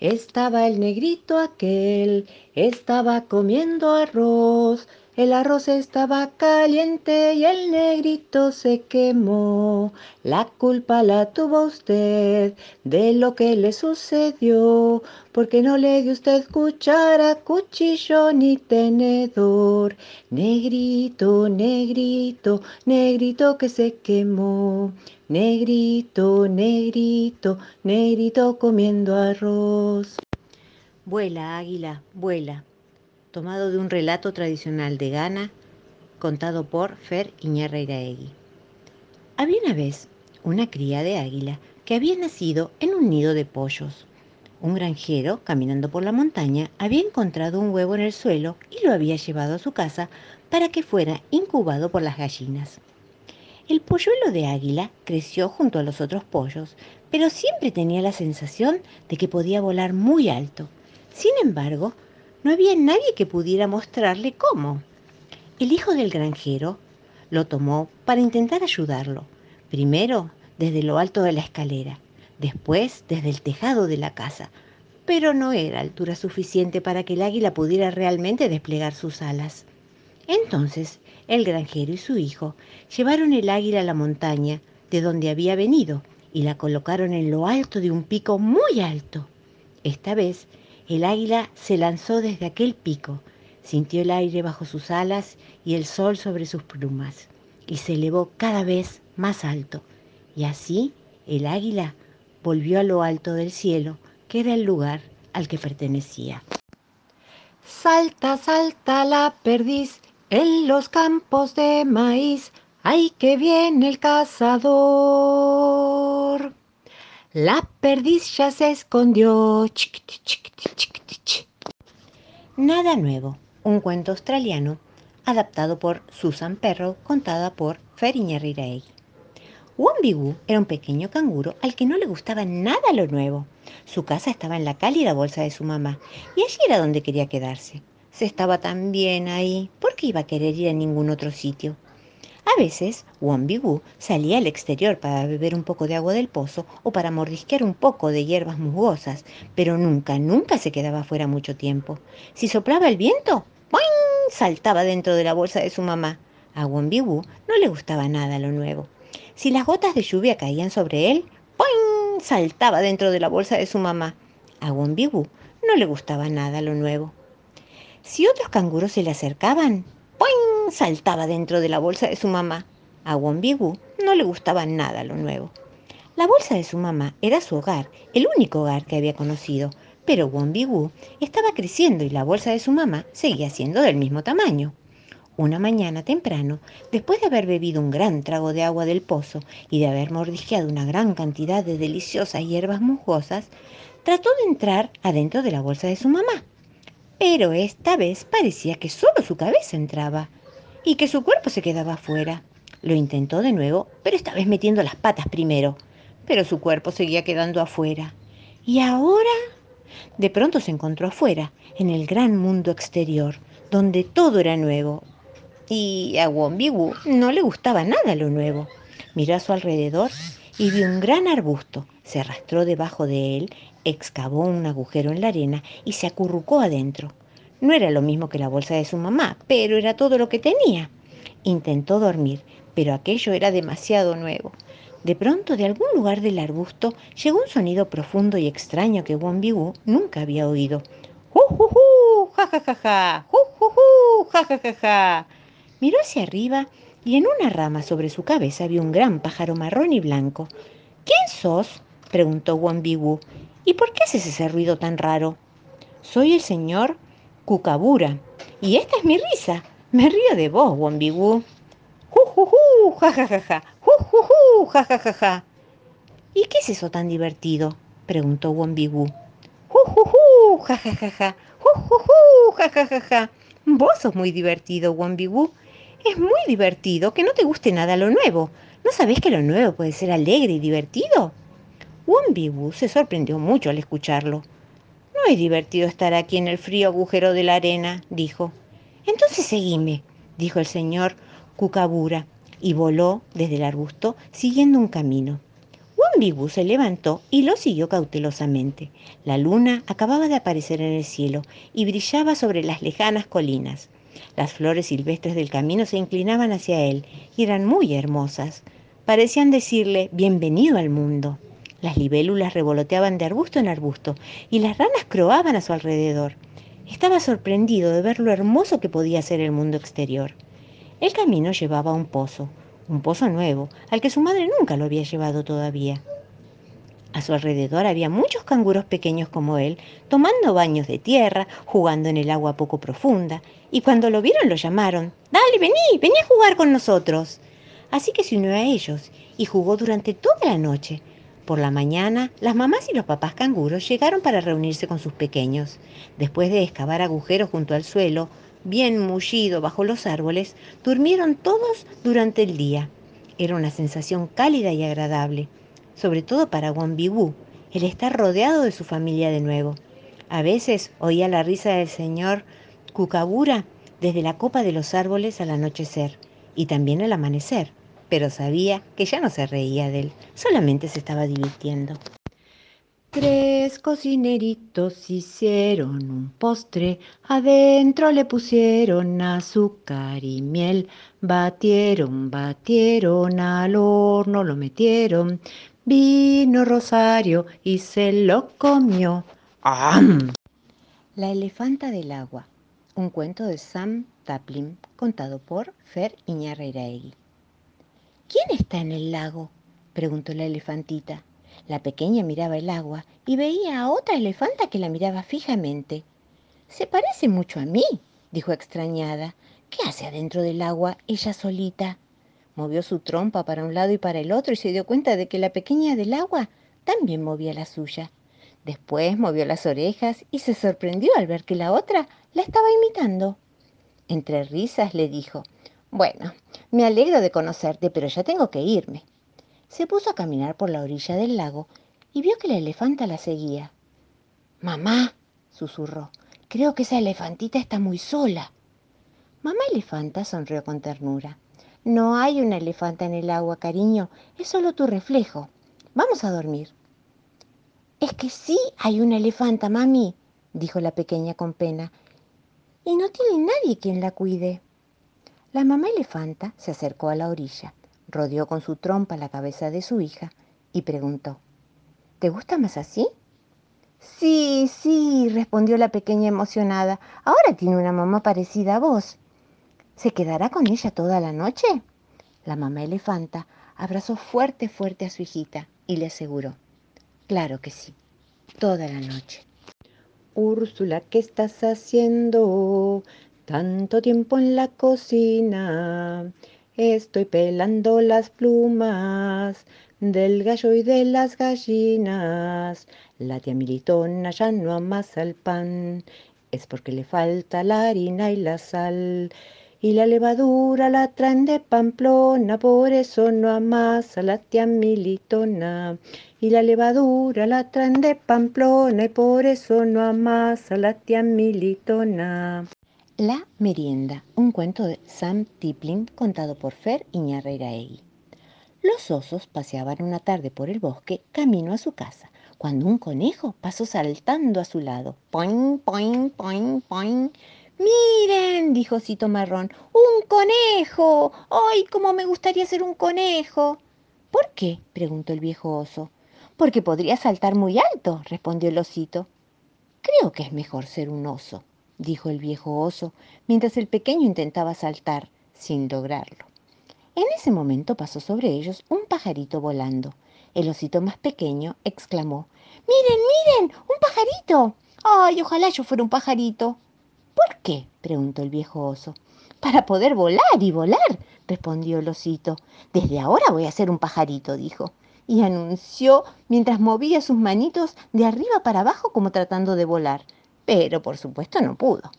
Estaba el negrito aquel, estaba comiendo arroz. El arroz estaba caliente y el negrito se quemó. La culpa la tuvo usted de lo que le sucedió, porque no le dio usted cuchara, cuchillo ni tenedor. Negrito, negrito, negrito que se quemó. Negrito, negrito, negrito comiendo arroz. Vuela, águila, vuela. Tomado de un relato tradicional de Ghana, contado por Fer Iñarreiraegui. Había una vez una cría de águila que había nacido en un nido de pollos. Un granjero, caminando por la montaña, había encontrado un huevo en el suelo y lo había llevado a su casa para que fuera incubado por las gallinas. El polluelo de águila creció junto a los otros pollos, pero siempre tenía la sensación de que podía volar muy alto. Sin embargo, no había nadie que pudiera mostrarle cómo. El hijo del granjero lo tomó para intentar ayudarlo, primero desde lo alto de la escalera, después desde el tejado de la casa, pero no era altura suficiente para que el águila pudiera realmente desplegar sus alas. Entonces el granjero y su hijo llevaron el águila a la montaña de donde había venido y la colocaron en lo alto de un pico muy alto. Esta vez el águila se lanzó desde aquel pico, sintió el aire bajo sus alas y el sol sobre sus plumas, y se elevó cada vez más alto. Y así el águila volvió a lo alto del cielo, que era el lugar al que pertenecía. Salta, salta la perdiz en los campos de maíz, ¡ay que viene el cazador! La perdiz ya se escondió. Nada nuevo, un cuento australiano adaptado por Susan Perro, contada por Feriña Riraey. Wombigu era un pequeño canguro al que no le gustaba nada lo nuevo. Su casa estaba en la cálida bolsa de su mamá y allí era donde quería quedarse. Se estaba tan bien ahí, ¿por qué iba a querer ir a ningún otro sitio? A veces, Wombigu salía al exterior para beber un poco de agua del pozo o para mordisquear un poco de hierbas musgosas, pero nunca, nunca se quedaba fuera mucho tiempo. Si soplaba el viento, ¡boing! saltaba dentro de la bolsa de su mamá. A Wombigu no le gustaba nada lo nuevo. Si las gotas de lluvia caían sobre él, ¡boing! saltaba dentro de la bolsa de su mamá. A Wombigu no le gustaba nada lo nuevo. Si otros canguros se le acercaban, saltaba dentro de la bolsa de su mamá. A Wombigu no le gustaba nada lo nuevo. La bolsa de su mamá era su hogar, el único hogar que había conocido, pero Wombigu estaba creciendo y la bolsa de su mamá seguía siendo del mismo tamaño. Una mañana temprano, después de haber bebido un gran trago de agua del pozo y de haber mordisqueado una gran cantidad de deliciosas hierbas musgosas, trató de entrar adentro de la bolsa de su mamá pero esta vez parecía que solo su cabeza entraba y que su cuerpo se quedaba afuera. Lo intentó de nuevo, pero esta vez metiendo las patas primero, pero su cuerpo seguía quedando afuera. ¿Y ahora? De pronto se encontró afuera, en el gran mundo exterior, donde todo era nuevo. Y a Wombigu no le gustaba nada lo nuevo. Miró a su alrededor y vio un gran arbusto. Se arrastró debajo de él excavó un agujero en la arena y se acurrucó adentro. No era lo mismo que la bolsa de su mamá, pero era todo lo que tenía. Intentó dormir, pero aquello era demasiado nuevo. De pronto, de algún lugar del arbusto, llegó un sonido profundo y extraño que Wombigu nunca había oído. ¡Ju, ju, ju! ¡Ja, ja, ja, ja! ¡Ju, ju, ju! ¡Ja, ja, ja, ja! Miró hacia arriba y en una rama sobre su cabeza vio un gran pájaro marrón y blanco. ¿Quién sos? preguntó Wombigu ¿Y por qué haces ese ruido tan raro? Soy el señor Cucabura y esta es mi risa. Me río de vos, Wombigu. ¡Ju, ju, ju! ¡Ja, ja, ja, ja! ¡Ju! ¡Ja, ja, ja, ja! ¿Y qué es eso tan divertido? preguntó Wombigu. ¡Ju, ju! ¡Ja, ja, ja, ja! ¡Ju, ju! ¡Ja, ja, ja, ja! Vos sos muy divertido, Wombigu. Es muy divertido que no te guste nada lo nuevo. ¿No sabés que lo nuevo puede ser alegre y divertido? Wombigu se sorprendió mucho al escucharlo. Es divertido estar aquí en el frío agujero de la arena, dijo. Entonces seguime, dijo el señor Cucabura, y voló desde el arbusto siguiendo un camino. Wambigu se levantó y lo siguió cautelosamente. La luna acababa de aparecer en el cielo y brillaba sobre las lejanas colinas. Las flores silvestres del camino se inclinaban hacia él y eran muy hermosas. Parecían decirle bienvenido al mundo. Las libélulas revoloteaban de arbusto en arbusto y las ranas croaban a su alrededor. Estaba sorprendido de ver lo hermoso que podía ser el mundo exterior. El camino llevaba a un pozo, un pozo nuevo, al que su madre nunca lo había llevado todavía. A su alrededor había muchos canguros pequeños como él, tomando baños de tierra, jugando en el agua poco profunda, y cuando lo vieron lo llamaron, Dale, vení, vení a jugar con nosotros. Así que se unió a ellos y jugó durante toda la noche. Por la mañana, las mamás y los papás canguros llegaron para reunirse con sus pequeños. Después de excavar agujeros junto al suelo, bien mullido bajo los árboles, durmieron todos durante el día. Era una sensación cálida y agradable, sobre todo para Wambigu, el estar rodeado de su familia de nuevo. A veces oía la risa del señor Kukabura desde la copa de los árboles al anochecer y también al amanecer, pero sabía que ya no se reía de él, solamente se estaba divirtiendo. Tres cocineritos hicieron un postre, adentro le pusieron azúcar y miel, batieron, batieron, al horno lo metieron, vino Rosario y se lo comió. ¡Am! La elefanta del agua, un cuento de Sam Taplin, contado por Fer Iñarreiraegui. ¿Quién está en el lago? preguntó la elefantita. La pequeña miraba el agua y veía a otra elefanta que la miraba fijamente. Se parece mucho a mí, dijo extrañada. ¿Qué hace adentro del agua ella solita? Movió su trompa para un lado y para el otro y se dio cuenta de que la pequeña del agua también movía la suya. Después movió las orejas y se sorprendió al ver que la otra la estaba imitando. Entre risas le dijo, Bueno, me alegro de conocerte, pero ya tengo que irme se puso a caminar por la orilla del lago y vio que la elefanta la seguía. Mamá, susurró, creo que esa elefantita está muy sola. Mamá elefanta sonrió con ternura. No hay una elefanta en el agua, cariño, es solo tu reflejo. Vamos a dormir. Es que sí hay una elefanta, mami, dijo la pequeña con pena, y no tiene nadie quien la cuide. La mamá elefanta se acercó a la orilla rodeó con su trompa la cabeza de su hija y preguntó, ¿Te gusta más así? Sí, sí, respondió la pequeña emocionada. Ahora tiene una mamá parecida a vos. ¿Se quedará con ella toda la noche? La mamá elefanta abrazó fuerte, fuerte a su hijita y le aseguró, claro que sí, toda la noche. Úrsula, ¿qué estás haciendo? Tanto tiempo en la cocina. Estoy pelando las plumas del gallo y de las gallinas. La tía Militona ya no amasa el pan, es porque le falta la harina y la sal. Y la levadura la traen de Pamplona, por eso no amasa la tía Militona. Y la levadura la traen de Pamplona y por eso no amasa la tía Militona. La merienda, un cuento de Sam Tiplin contado por Fer Iñarreiraegui. Los osos paseaban una tarde por el bosque camino a su casa, cuando un conejo pasó saltando a su lado. ¡Poing, poing, poing, poing! ¡Miren! dijo Cito Marrón. ¡Un conejo! ¡Ay, cómo me gustaría ser un conejo! ¿Por qué? preguntó el viejo oso. Porque podría saltar muy alto, respondió el osito. Creo que es mejor ser un oso dijo el viejo oso, mientras el pequeño intentaba saltar, sin lograrlo. En ese momento pasó sobre ellos un pajarito volando. El osito más pequeño exclamó, Miren, miren, un pajarito. Ay, ojalá yo fuera un pajarito. ¿Por qué? preguntó el viejo oso. Para poder volar y volar, respondió el osito. Desde ahora voy a ser un pajarito, dijo, y anunció mientras movía sus manitos de arriba para abajo como tratando de volar pero por supuesto no pudo.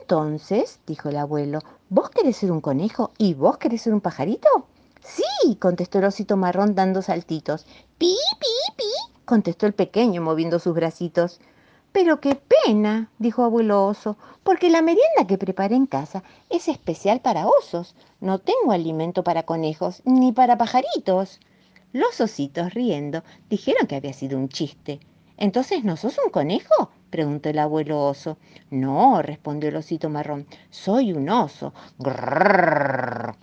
Entonces, dijo el abuelo, ¿vos querés ser un conejo y vos querés ser un pajarito? Sí, contestó el osito marrón dando saltitos. Pi, pi, pi, contestó el pequeño moviendo sus bracitos. Pero qué pena, dijo abuelo oso, porque la merienda que preparé en casa es especial para osos. No tengo alimento para conejos ni para pajaritos. Los ositos, riendo, dijeron que había sido un chiste. ¿Entonces no sos un conejo? Preguntó el abuelo oso. No, respondió el osito marrón, soy un oso. Grrr.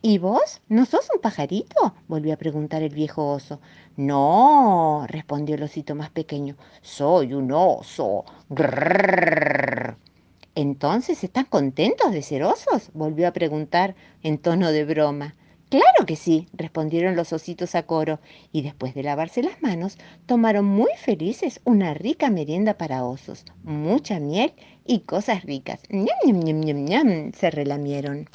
¿Y vos? ¿No sos un pajarito? volvió a preguntar el viejo oso. No, respondió el osito más pequeño, soy un oso. Grrr. ¿Entonces están contentos de ser osos? volvió a preguntar en tono de broma. Claro que sí, respondieron los ositos a coro, y después de lavarse las manos, tomaron muy felices una rica merienda para osos, mucha miel y cosas ricas. ¡Ñam, ñam, ñam, ñam, ñam! se relamieron.